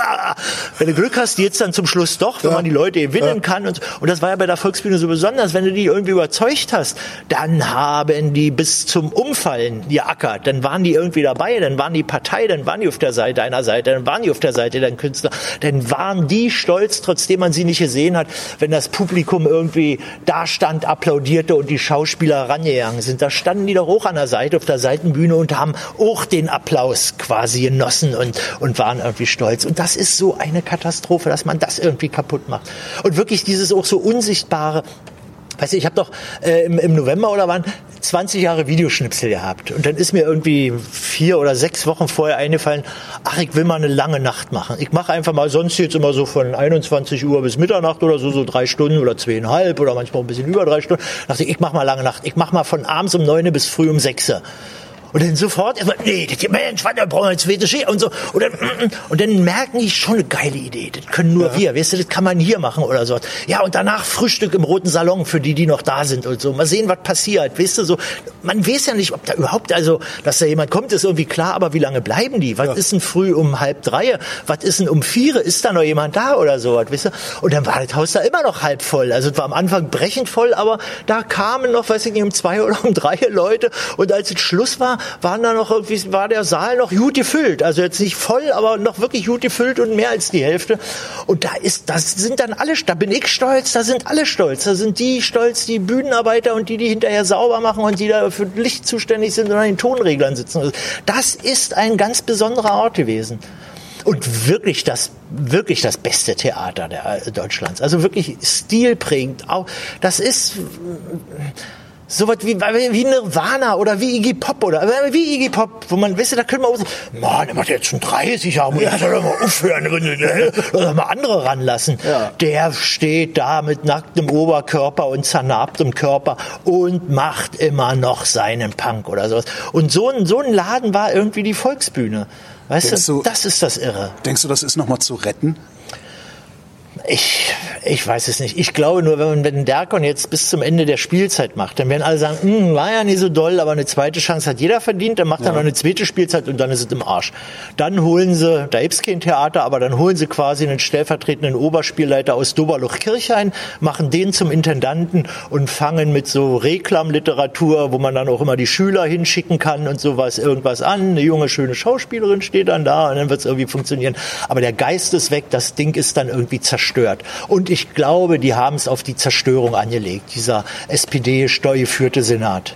wenn du Glück hast, jetzt dann zum Schluss doch, wenn ja. man die Leute gewinnen ja. kann. Und, und das war ja bei der Volksbühne so besonders. Wenn du die irgendwie überzeugt hast, dann haben die bis zum Umfallen geackert. Dann waren die irgendwie dabei, dann waren die Partei, dann waren die auf der Seite einer Seite, dann waren die auf der Seite der Künstler. Dann waren die stolz, trotzdem man sie nicht gesehen hat, wenn das Publikum irgendwie da stand, applaudierte und die Schauspieler rangegangen sind. Da standen die doch hoch an der Seite, auf der Seitenbühne und haben auch den Applaus quasi genossen und, und waren irgendwie stolz. Und das ist so eine Katastrophe, dass man das irgendwie kaputt macht. Und wirklich dieses auch so unsichtbare, Weißt du, ich habe doch äh, im, im November oder wann 20 Jahre Videoschnipsel gehabt. Und dann ist mir irgendwie vier oder sechs Wochen vorher eingefallen, ach, ich will mal eine lange Nacht machen. Ich mache einfach mal sonst jetzt immer so von 21 Uhr bis Mitternacht oder so, so drei Stunden oder zweieinhalb oder manchmal ein bisschen über drei Stunden. Da dachte ich, ich mache mal lange Nacht. Ich mache mal von abends um neun bis früh um sechs. Und dann sofort, nee, das, Mensch, was, da brauchen wir eine zweite Ski und so. Und dann, mm, mm. und dann merken die schon eine geile Idee. Das können nur ja. wir. Weißt du, das kann man hier machen oder so. Ja, und danach Frühstück im roten Salon für die, die noch da sind und so. Mal sehen, was passiert. Weißt du, so. Man weiß ja nicht, ob da überhaupt, also, dass da jemand kommt, ist irgendwie klar, aber wie lange bleiben die? Was ja. ist denn früh um halb drei? Was ist denn um vier? Ist da noch jemand da oder so? Weißt du? Und dann war das Haus da immer noch halb voll. Also, es war am Anfang brechend voll, aber da kamen noch, weiß ich nicht, um zwei oder um drei Leute. Und als es Schluss war, waren da noch irgendwie, war der Saal noch gut gefüllt. Also jetzt nicht voll, aber noch wirklich gut gefüllt und mehr als die Hälfte. Und da ist, das sind dann alle, da bin ich stolz, da sind alle stolz. Da sind die stolz, die Bühnenarbeiter und die, die hinterher sauber machen und die da für Licht zuständig sind und an den Tonreglern sitzen. Das ist ein ganz besonderer Ort gewesen und wirklich das wirklich das beste Theater der äh, Deutschlands. Also wirklich stilprägend. Auch das ist sowas wie, wie Nirvana oder wie Iggy Pop oder äh, wie Iggy Pop, wo man, weißt du, da können wir auch so, Mann, der macht jetzt schon 30 Jahre, muss ja. soll doch mal aufhören, oder mal andere ranlassen. Ja. Der steht da mit nacktem Oberkörper und zernarbtem Körper und macht immer noch seinen Punk oder sowas. Und so ein, so ein Laden war irgendwie die Volksbühne. Weißt denkst du, das ist das Irre. Denkst du, das ist nochmal zu retten? Ich, ich weiß es nicht. Ich glaube nur, wenn man wenn Derkon jetzt bis zum Ende der Spielzeit macht, dann werden alle sagen, hm, war ja nicht so doll, aber eine zweite Chance hat jeder verdient, dann macht ja. er noch eine zweite Spielzeit und dann ist es im Arsch. Dann holen sie, da gibt's kein Theater, aber dann holen sie quasi einen stellvertretenden Oberspielleiter aus Doberluch-Kirchhain, machen den zum Intendanten und fangen mit so Reklamliteratur, wo man dann auch immer die Schüler hinschicken kann und sowas, irgendwas an. Eine junge, schöne Schauspielerin steht dann da und dann wird's irgendwie funktionieren. Aber der Geist ist weg, das Ding ist dann irgendwie zerstört zerstört. Und ich glaube, die haben es auf die Zerstörung angelegt, dieser SPD-steuergeführte Senat.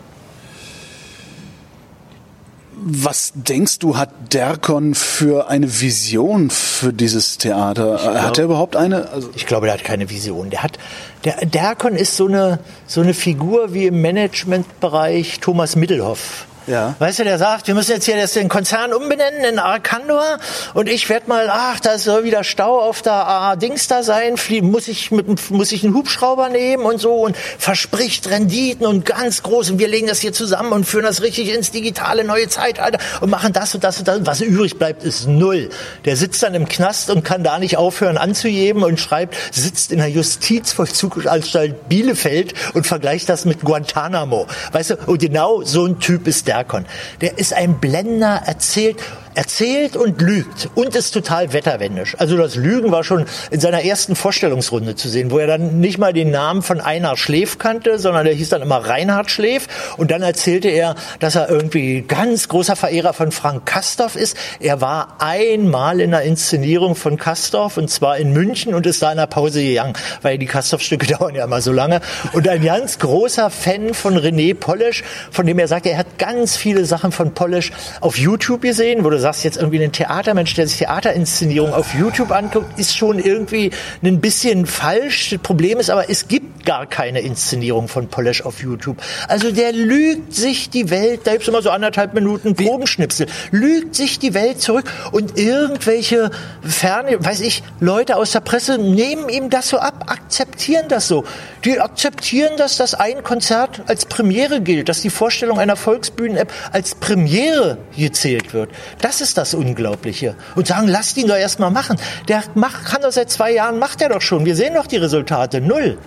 Was denkst du, hat Derkon für eine Vision für dieses Theater? Glaub, hat er überhaupt eine? Also ich glaube, der hat keine Vision. Der hat, der Derkon ist so eine, so eine Figur wie im Managementbereich Thomas Middelhoff. Ja. Weißt du, der sagt, wir müssen jetzt hier den Konzern umbenennen in Arcandor und ich werde mal, ach, da soll wieder Stau auf der A Dings da sein, muss ich mit muss ich einen Hubschrauber nehmen und so und verspricht Renditen und ganz groß und wir legen das hier zusammen und führen das richtig ins digitale neue Zeitalter und machen das und das und das. Was übrig bleibt, ist null. Der sitzt dann im Knast und kann da nicht aufhören anzugeben und schreibt, sitzt in der Justizvollzugsanstalt Bielefeld und vergleicht das mit Guantanamo. Weißt du, und genau so ein Typ ist der Bergkon. Der ist ein Blender, erzählt erzählt und lügt und ist total wetterwendisch. Also das Lügen war schon in seiner ersten Vorstellungsrunde zu sehen, wo er dann nicht mal den Namen von Einar Schläf kannte, sondern der hieß dann immer Reinhard Schläf. Und dann erzählte er, dass er irgendwie ganz großer Verehrer von Frank Kastorf ist. Er war einmal in der Inszenierung von Kastorf und zwar in München und ist da in der Pause gegangen, weil die Kastorf-Stücke dauern ja immer so lange. Und ein ganz großer Fan von René Polish, von dem er sagt, er hat ganz viele Sachen von Polish auf YouTube gesehen, wo sagst jetzt irgendwie ein Theatermensch, der sich Theaterinszenierung auf YouTube anguckt, ist schon irgendwie ein bisschen falsch. Das Problem ist aber, es gibt gar keine Inszenierung von Polish auf YouTube. Also der lügt sich die Welt, da gibt's immer so anderthalb Minuten Probenschnipsel, lügt sich die Welt zurück und irgendwelche ferne, weiß ich, Leute aus der Presse nehmen ihm das so ab, akzeptieren das so. Die akzeptieren das, dass ein Konzert als Premiere gilt, dass die Vorstellung einer Volksbühnen-App als Premiere gezählt wird. Das das ist das Unglaubliche. Und sagen, lasst ihn doch erst mal machen. Der macht, kann doch seit zwei Jahren, macht er doch schon. Wir sehen doch die Resultate. Null.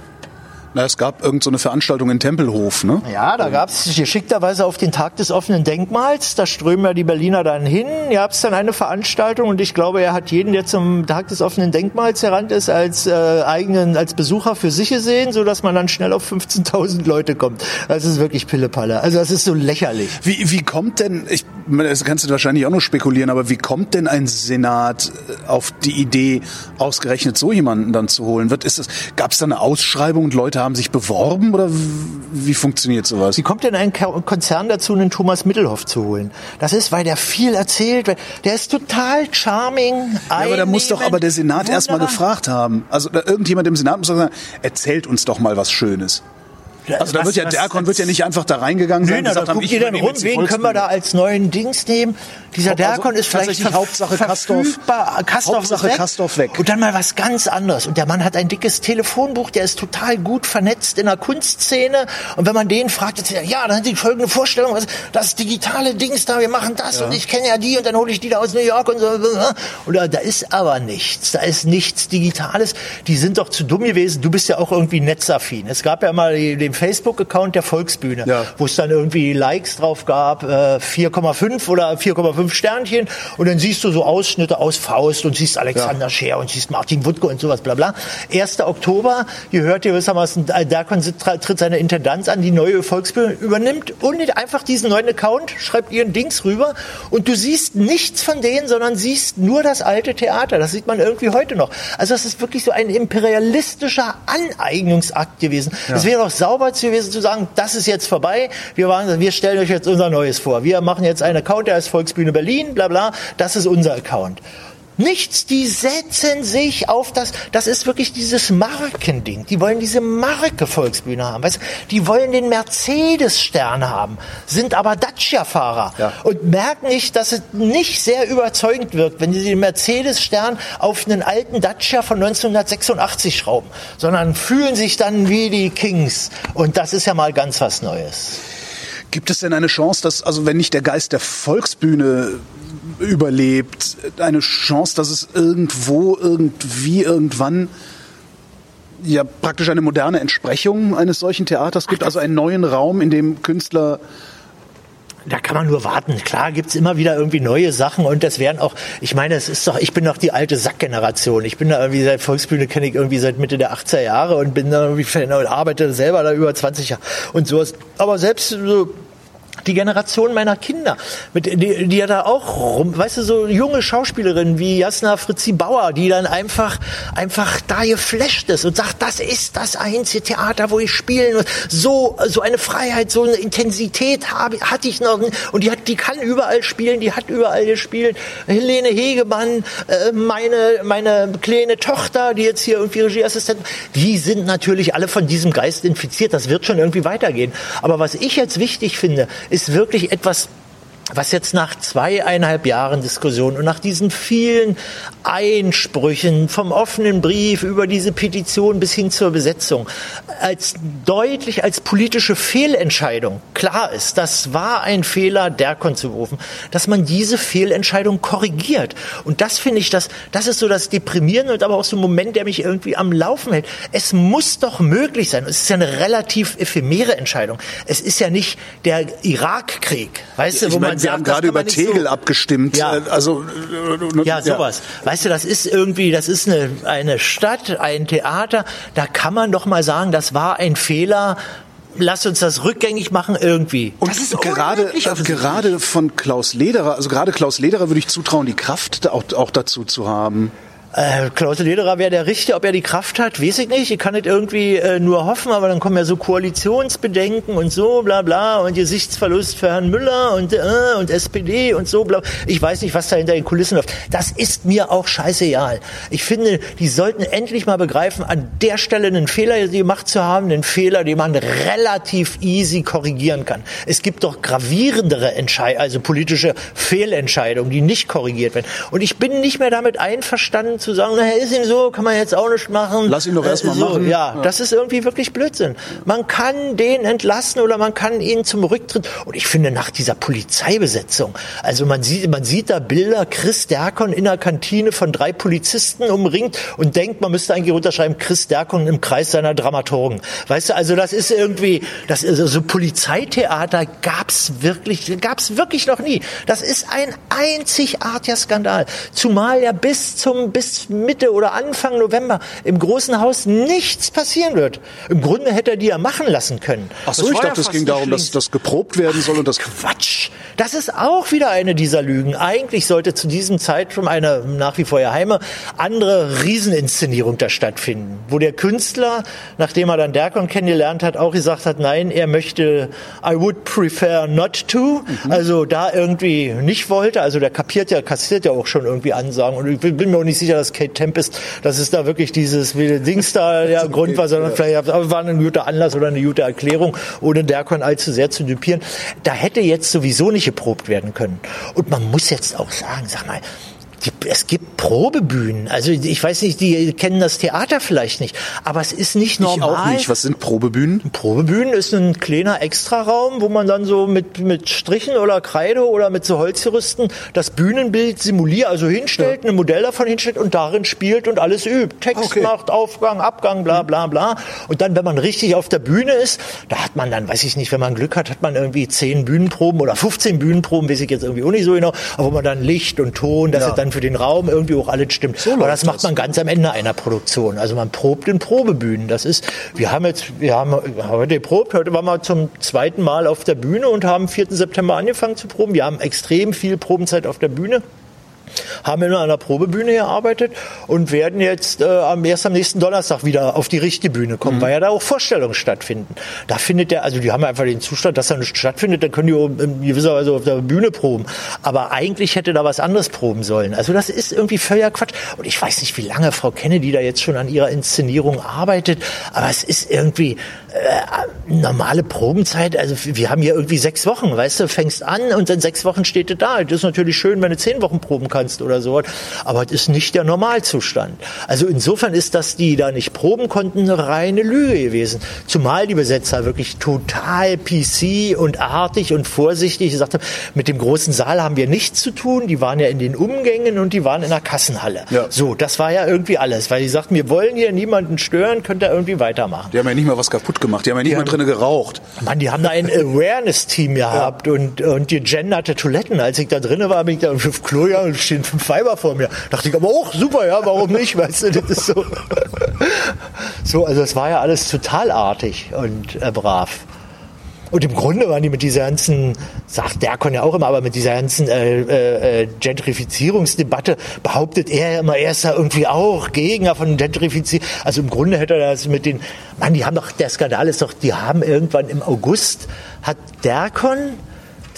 Na, es gab irgendeine so Veranstaltung in Tempelhof, ne? Ja, da gab es geschickterweise auf den Tag des offenen Denkmals, da strömen ja die Berliner dann hin. Hier gab es dann eine Veranstaltung und ich glaube, er hat jeden, der zum Tag des offenen Denkmals herannt ist, als äh, eigenen, als Besucher für sich gesehen, so dass man dann schnell auf 15.000 Leute kommt. Das ist wirklich Pillepalle. Also das ist so lächerlich. Wie, wie kommt denn, ich, das kannst du wahrscheinlich auch noch spekulieren, aber wie kommt denn ein Senat äh, auf die Idee, ausgerechnet so jemanden dann zu holen? Gab es da eine Ausschreibung und Leute haben sich beworben oder wie funktioniert sowas? Wie kommt denn ein Konzern dazu, einen Thomas Mittelhoff zu holen? Das ist, weil der viel erzählt, der ist total charming. Ja, aber da muss doch aber der Senat erstmal gefragt haben. Also irgendjemand im Senat muss doch sagen, erzählt uns doch mal was Schönes. Also da wird ja, der Erkon wird ja nicht einfach da reingegangen sein. Nö, na, da guckt ihr dann rum, wen können wir da als neuen Dings nehmen? Dieser also, Derkon ist vielleicht nicht Hauptsache Kastorf. Kastorf Hauptsache Kastorf weg. Und dann mal was ganz anderes. Und der Mann hat ein dickes Telefonbuch, der ist total gut vernetzt in der Kunstszene. Und wenn man den fragt, jetzt, ja, dann hat die folgende Vorstellung, das digitale Dings da, wir machen das ja. und ich kenne ja die und dann hole ich die da aus New York und so. Und da, da ist aber nichts. Da ist nichts Digitales. Die sind doch zu dumm gewesen. Du bist ja auch irgendwie netzaffin. Es gab ja mal den Facebook-Account der Volksbühne, ja. wo es dann irgendwie Likes drauf gab, äh, 4,5 oder 4,5 Sternchen. Und dann siehst du so Ausschnitte aus Faust und siehst Alexander ja. Scher und siehst Martin Wuttke und sowas, bla bla. 1. Oktober, ihr hört gewissermaßen, da tritt seine Intendanz an, die neue Volksbühne übernimmt und einfach diesen neuen Account, schreibt ihren Dings rüber und du siehst nichts von denen, sondern siehst nur das alte Theater. Das sieht man irgendwie heute noch. Also das ist wirklich so ein imperialistischer Aneignungsakt gewesen. Es ja. wäre doch sauber gewesen, zu sagen, das ist jetzt vorbei, wir, waren, wir stellen euch jetzt unser Neues vor. Wir machen jetzt einen Account, der heißt Volksbühne Berlin, bla bla, das ist unser Account. Nichts, die setzen sich auf das, das ist wirklich dieses Markending. Die wollen diese Marke Volksbühne haben. Weißt, die wollen den Mercedes-Stern haben, sind aber Dacia-Fahrer ja. und merken nicht, dass es nicht sehr überzeugend wirkt, wenn sie den Mercedes-Stern auf einen alten Dacia von 1986 schrauben, sondern fühlen sich dann wie die Kings. Und das ist ja mal ganz was Neues. Gibt es denn eine Chance, dass, also wenn nicht der Geist der Volksbühne überlebt, eine Chance, dass es irgendwo, irgendwie, irgendwann ja praktisch eine moderne Entsprechung eines solchen Theaters gibt, also einen neuen Raum, in dem Künstler da kann man nur warten. Klar gibt's immer wieder irgendwie neue Sachen und das werden auch, ich meine, es ist doch, ich bin doch die alte Sackgeneration. Ich bin da irgendwie seit Volksbühne kenne ich irgendwie seit Mitte der 80er Jahre und bin da irgendwie und arbeite selber da über 20 Jahre und sowas. Aber selbst so die Generation meiner Kinder, mit, die, die ja da auch rum, weißt du, so junge Schauspielerinnen wie Jasna Fritzi Bauer, die dann einfach, einfach da geflasht ist und sagt, das ist das einzige Theater, wo ich spielen und so, so eine Freiheit, so eine Intensität habe, hatte ich noch und die hat, die kann überall spielen, die hat überall gespielt. Helene Hegemann, äh, meine, meine kleine Tochter, die jetzt hier irgendwie Regieassistent, die sind natürlich alle von diesem Geist infiziert. Das wird schon irgendwie weitergehen. Aber was ich jetzt wichtig finde, ist wirklich etwas was jetzt nach zweieinhalb Jahren Diskussion und nach diesen vielen Einsprüchen vom offenen Brief über diese Petition bis hin zur Besetzung als deutlich als politische Fehlentscheidung klar ist, das war ein Fehler, Derkon zu berufen, dass man diese Fehlentscheidung korrigiert. Und das finde ich, das, das ist so das Deprimierende und aber auch so ein Moment, der mich irgendwie am Laufen hält. Es muss doch möglich sein. Es ist ja eine relativ ephemere Entscheidung. Es ist ja nicht der Irakkrieg, weißt du, wo man wir haben gerade über Tegel so abgestimmt. Ja. Äh, also äh, ja, sowas. Ja. Weißt du, das ist irgendwie, das ist eine eine Stadt, ein Theater. Da kann man doch mal sagen, das war ein Fehler lass uns das rückgängig machen irgendwie. Und das ist gerade, gerade von Klaus Lederer, also gerade Klaus Lederer würde ich zutrauen, die Kraft auch, auch dazu zu haben. Äh, Klaus Lederer wäre der Richter, ob er die Kraft hat, weiß ich nicht. Ich kann nicht irgendwie äh, nur hoffen, aber dann kommen ja so Koalitionsbedenken und so, bla bla, und Gesichtsverlust für Herrn Müller und, äh, und SPD und so, bla. Ich weiß nicht, was da hinter den Kulissen läuft. Das ist mir auch scheißegal. Ich finde, die sollten endlich mal begreifen, an der Stelle einen Fehler gemacht zu haben, einen Fehler, den man relativ easy korrigieren kann. Es gibt doch gravierendere Entscheidungen, also politische Fehlentscheidungen, die nicht korrigiert werden. Und ich bin nicht mehr damit einverstanden, zu sagen, naja, ist ihm so, kann man jetzt auch nicht machen. Lass ihn doch erstmal äh, so, machen. Ja, ja, das ist irgendwie wirklich Blödsinn. Man kann den entlassen oder man kann ihn zum Rücktritt. Und ich finde, nach dieser Polizeibesetzung, also man sieht, man sieht da Bilder, Chris Derkon in der Kantine von drei Polizisten umringt und denkt, man müsste eigentlich unterschreiben, Chris Derkon im Kreis seiner Dramaturgen. Weißt du, also das ist irgendwie, das ist, also Polizeitheater gab's wirklich, gab's wirklich noch nie. Das ist ein einzigartiger Skandal. Zumal ja bis zum, bis bis Mitte oder Anfang November im Großen Haus nichts passieren wird. Im Grunde hätte er die ja machen lassen können. Ach so, ich dachte, es ging darum, dass das geprobt werden soll und das Quatsch. Das ist auch wieder eine dieser Lügen. Eigentlich sollte zu diesem Zeitraum eine nach wie vor geheime andere Rieseninszenierung da stattfinden, wo der Künstler, nachdem er dann Derkon kennengelernt hat, auch gesagt hat, nein, er möchte I would prefer not to, mhm. also da irgendwie nicht wollte, also der kapiert ja, kassiert ja auch schon irgendwie Ansagen und ich bin mir auch nicht sicher, dass Kate Tempest, dass es da wirklich dieses wie Dings da der Grund war, sondern vielleicht war ein guter Anlass oder eine gute Erklärung, ohne Derkon allzu sehr zu dupieren. Da hätte jetzt sowieso nicht geprobt werden können. Und man muss jetzt auch sagen, sag mal, die, es gibt Probebühnen. Also ich weiß nicht, die kennen das Theater vielleicht nicht, aber es ist nicht normal. Ich auch nicht. Was sind Probebühnen? Probebühnen ist ein kleiner Extraraum, wo man dann so mit mit Strichen oder Kreide oder mit so Holzgerüsten das Bühnenbild simuliert, also hinstellt, ja. ein Modell davon hinstellt und darin spielt und alles übt. Text okay. macht, Aufgang, Abgang, bla bla bla. Und dann, wenn man richtig auf der Bühne ist, da hat man dann, weiß ich nicht, wenn man Glück hat, hat man irgendwie zehn Bühnenproben oder 15 Bühnenproben, weiß ich jetzt irgendwie auch nicht so genau, aber wo man dann Licht und Ton, das ja. ist dann für den Raum irgendwie auch alles stimmt. So Aber das macht man ganz am Ende einer Produktion. Also man probt in Probebühnen. Das ist, wir haben jetzt, wir haben heute geprobt, heute waren wir zum zweiten Mal auf der Bühne und haben 4. September angefangen zu proben. Wir haben extrem viel Probenzeit auf der Bühne haben in einer Probebühne gearbeitet und werden jetzt äh, erst am nächsten Donnerstag wieder auf die richtige Bühne kommen, mhm. weil ja da auch Vorstellungen stattfinden. Da findet der, also die haben einfach den Zustand, dass da nicht stattfindet, dann können die in gewisser Weise auf der Bühne proben. Aber eigentlich hätte da was anderes proben sollen. Also das ist irgendwie völliger Quatsch. Und ich weiß nicht, wie lange Frau Kennedy da jetzt schon an ihrer Inszenierung arbeitet, aber es ist irgendwie äh, normale Probenzeit. Also wir haben hier irgendwie sechs Wochen, weißt du, fängst an und in sechs Wochen steht du da. Das ist natürlich schön, wenn du zehn Wochen proben kannst oder so. Aber es ist nicht der Normalzustand. Also insofern ist das, die da nicht proben konnten, eine reine Lüge gewesen. Zumal die Besetzer wirklich total PC und artig und vorsichtig gesagt haben, mit dem großen Saal haben wir nichts zu tun. Die waren ja in den Umgängen und die waren in der Kassenhalle. Ja. So, das war ja irgendwie alles, weil die sagten, wir wollen hier niemanden stören, könnt ihr irgendwie weitermachen. Die haben ja nicht mal was kaputt gemacht, die haben ja nicht die mal drinnen geraucht. Mann, die haben da ein Awareness-Team gehabt ja. und, und gegenderte Toiletten. Als ich da drinnen war, bin ich da auf Klo ja und stehen fünf Weiber vor mir. Dachte ich aber auch, super, ja, warum nicht? Weißt du, das ist so. so, also es war ja alles total artig und äh, brav. Und im Grunde waren die mit dieser ganzen, sagt Derkon ja auch immer, aber mit dieser ganzen äh, äh, Gentrifizierungsdebatte behauptet er ja immer, er ist da irgendwie auch Gegner von Gentrifizierung. Also im Grunde hätte er das mit den, Mann, die haben doch, der Skandal ist doch, die haben irgendwann im August, hat Derkon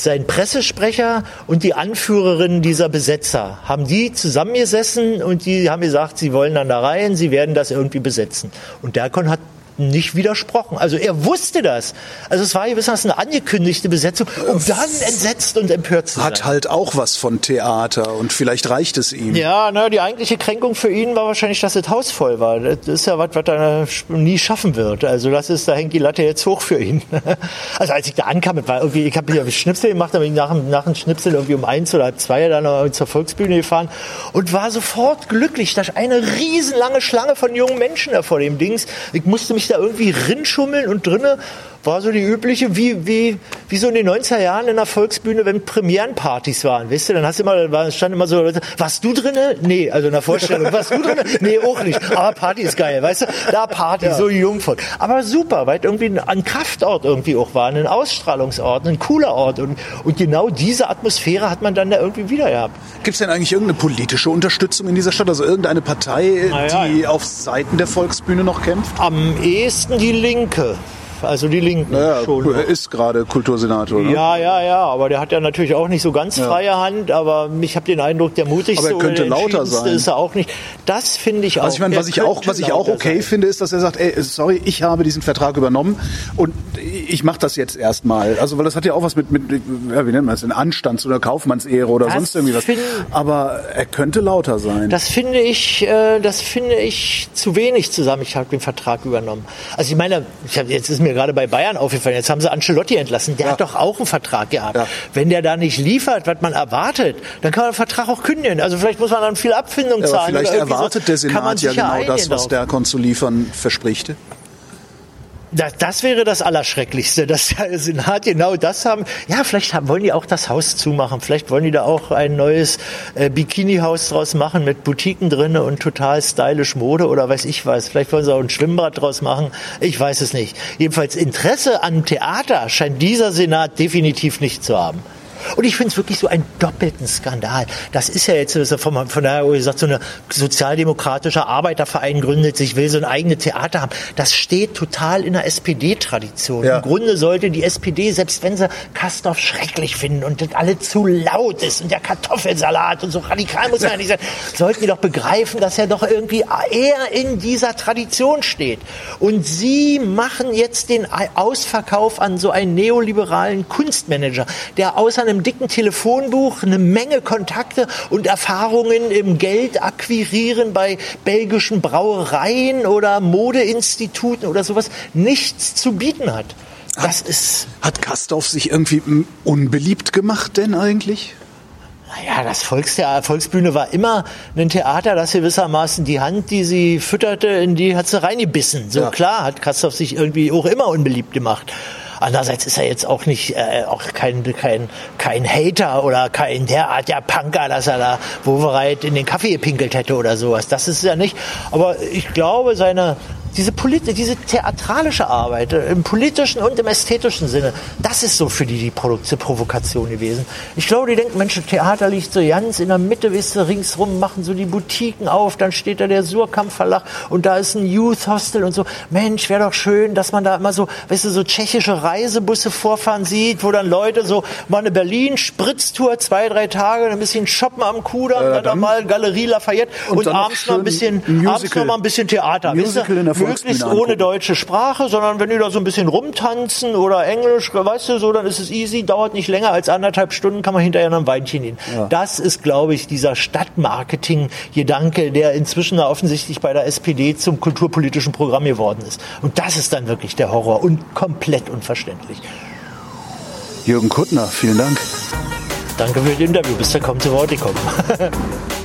sein Pressesprecher und die Anführerin dieser Besetzer, haben die zusammengesessen und die haben gesagt, sie wollen dann da rein, sie werden das irgendwie besetzen. Und Derkon hat nicht widersprochen. Also er wusste das. Also es war gewissermaßen eine angekündigte Besetzung, um dann entsetzt und empört zu sein. Hat halt auch was von Theater und vielleicht reicht es ihm. Ja, na, die eigentliche Kränkung für ihn war wahrscheinlich, dass das Haus voll war. Das ist ja was, was er nie schaffen wird. Also das ist, da hängt die Latte jetzt hoch für ihn. Also als ich da ankam, war irgendwie, ich habe ja Schnipsel gemacht, aber nach, nach dem Schnipsel irgendwie um eins oder halb zwei dann noch zur Volksbühne gefahren und war sofort glücklich, dass eine riesenlange Schlange von jungen Menschen da vor dem Dings. Ich musste mich da irgendwie rinschummeln und drinnen war so die übliche, wie, wie, wie so in den 90er Jahren in der Volksbühne, wenn Premierenpartys waren, weißt du, dann hast du immer, da stand immer so Leute, warst du drinne? Nee, also in der Vorstellung, warst du drinne? Nee, auch nicht. Aber Party ist geil, weißt du, da Party, ja. so Jungvolk. Aber super, weil irgendwie ein Kraftort irgendwie auch war, ein Ausstrahlungsort, ein cooler Ort und, und genau diese Atmosphäre hat man dann da irgendwie wieder gehabt. Gibt es denn eigentlich irgendeine politische Unterstützung in dieser Stadt, also irgendeine Partei, ja, die auf Seiten der Volksbühne noch kämpft? Am ehesten die Linke also die Linken naja, schon. Er ist gerade Kultursenator. Ne? Ja, ja, ja, aber der hat ja natürlich auch nicht so ganz ja. freie Hand, aber ich habe den Eindruck, der mutigste aber er könnte lauter sein. ist er auch nicht. Das finde ich auch. Also ich meine, was ich auch, was ich auch okay sein. finde, ist, dass er sagt, ey, sorry, ich habe diesen Vertrag übernommen und ich mache das jetzt erstmal. Also weil das hat ja auch was mit, mit ja, wie nennt man es, in Anstands- oder Kaufmannsehre oder das sonst irgendwie was. Aber er könnte lauter sein. Das finde ich, äh, das finde ich zu wenig zusammen. Ich habe den Vertrag übernommen. Also ich meine, ich hab, jetzt ist mir mir gerade bei Bayern aufgefallen. Jetzt haben sie Ancelotti entlassen. Der ja. hat doch auch einen Vertrag gehabt. Ja. Wenn der da nicht liefert, was man erwartet, dann kann man den Vertrag auch kündigen. Also vielleicht muss man dann viel Abfindung zahlen. Ja, vielleicht erwartet so. der Senat ja genau das, was der zu liefern verspricht. Das, das wäre das Allerschrecklichste, dass der Senat genau das haben. Ja, vielleicht haben, wollen die auch das Haus zumachen. Vielleicht wollen die da auch ein neues äh, Bikini-Haus draus machen mit Boutiquen drinne und total stylisch Mode oder weiß ich was. Vielleicht wollen sie auch ein Schwimmbad draus machen. Ich weiß es nicht. Jedenfalls Interesse an Theater scheint dieser Senat definitiv nicht zu haben. Und ich finde es wirklich so einen doppelten Skandal. Das ist ja jetzt so von, von daher, wo gesagt, so eine sozialdemokratische Arbeiterverein gründet sich, will so ein eigenes Theater haben. Das steht total in der SPD-Tradition. Ja. Im Grunde sollte die SPD, selbst wenn sie Kastorf schrecklich finden und das alle zu laut ist und der Kartoffelsalat und so radikal muss man ja nicht sein, sollten die doch begreifen, dass er doch irgendwie eher in dieser Tradition steht. Und sie machen jetzt den Ausverkauf an so einen neoliberalen Kunstmanager, der außer einem dicken Telefonbuch eine Menge Kontakte und Erfahrungen im Geld akquirieren bei belgischen Brauereien oder Modeinstituten oder sowas nichts zu bieten hat. Das hat, ist. Hat Kastorf sich irgendwie unbeliebt gemacht denn eigentlich? Naja, das Volkstheater, Volksbühne war immer ein Theater, das gewissermaßen die Hand, die sie fütterte, in die hat sie reingebissen. So ja. klar hat Kastorf sich irgendwie auch immer unbeliebt gemacht. Andererseits ist er jetzt auch nicht äh, auch kein, kein, kein Hater oder kein derart der Punker, dass er da Wovereit in den Kaffee gepinkelt hätte oder sowas. Das ist ja nicht. Aber ich glaube, seine diese, Polit diese theatralische Arbeit äh, im politischen und im ästhetischen Sinne, das ist so für die die Provokation gewesen. Ich glaube, die denken, Mensch, Theater liegt so ganz in der Mitte, wisst ihr, ringsrum machen so die Boutiquen auf, dann steht da der Surkamp Verlag und da ist ein Youth Hostel und so. Mensch, wäre doch schön, dass man da immer so, weißt du, so tschechische Reisebusse vorfahren sieht, wo dann Leute so mal eine Berlin Spritztour zwei, drei Tage, ein bisschen shoppen am Kudamm, äh, dann, dann mal Galerie Lafayette und, und abends noch ein bisschen, abends noch mal ein bisschen Theater. Musical in der möglichst ohne deutsche Sprache, sondern wenn die da so ein bisschen rumtanzen oder Englisch, weißt du, so, dann ist es easy, dauert nicht länger als anderthalb Stunden, kann man hinterher noch ein Weinchen nehmen. Ja. Das ist, glaube ich, dieser Stadtmarketing-Gedanke, der inzwischen offensichtlich bei der SPD zum kulturpolitischen Programm geworden ist. Und das ist dann wirklich der Horror und komplett unverständlich. Jürgen Kuttner, vielen Dank. Danke für das Interview. Bis der kommt zu Wort gekommen.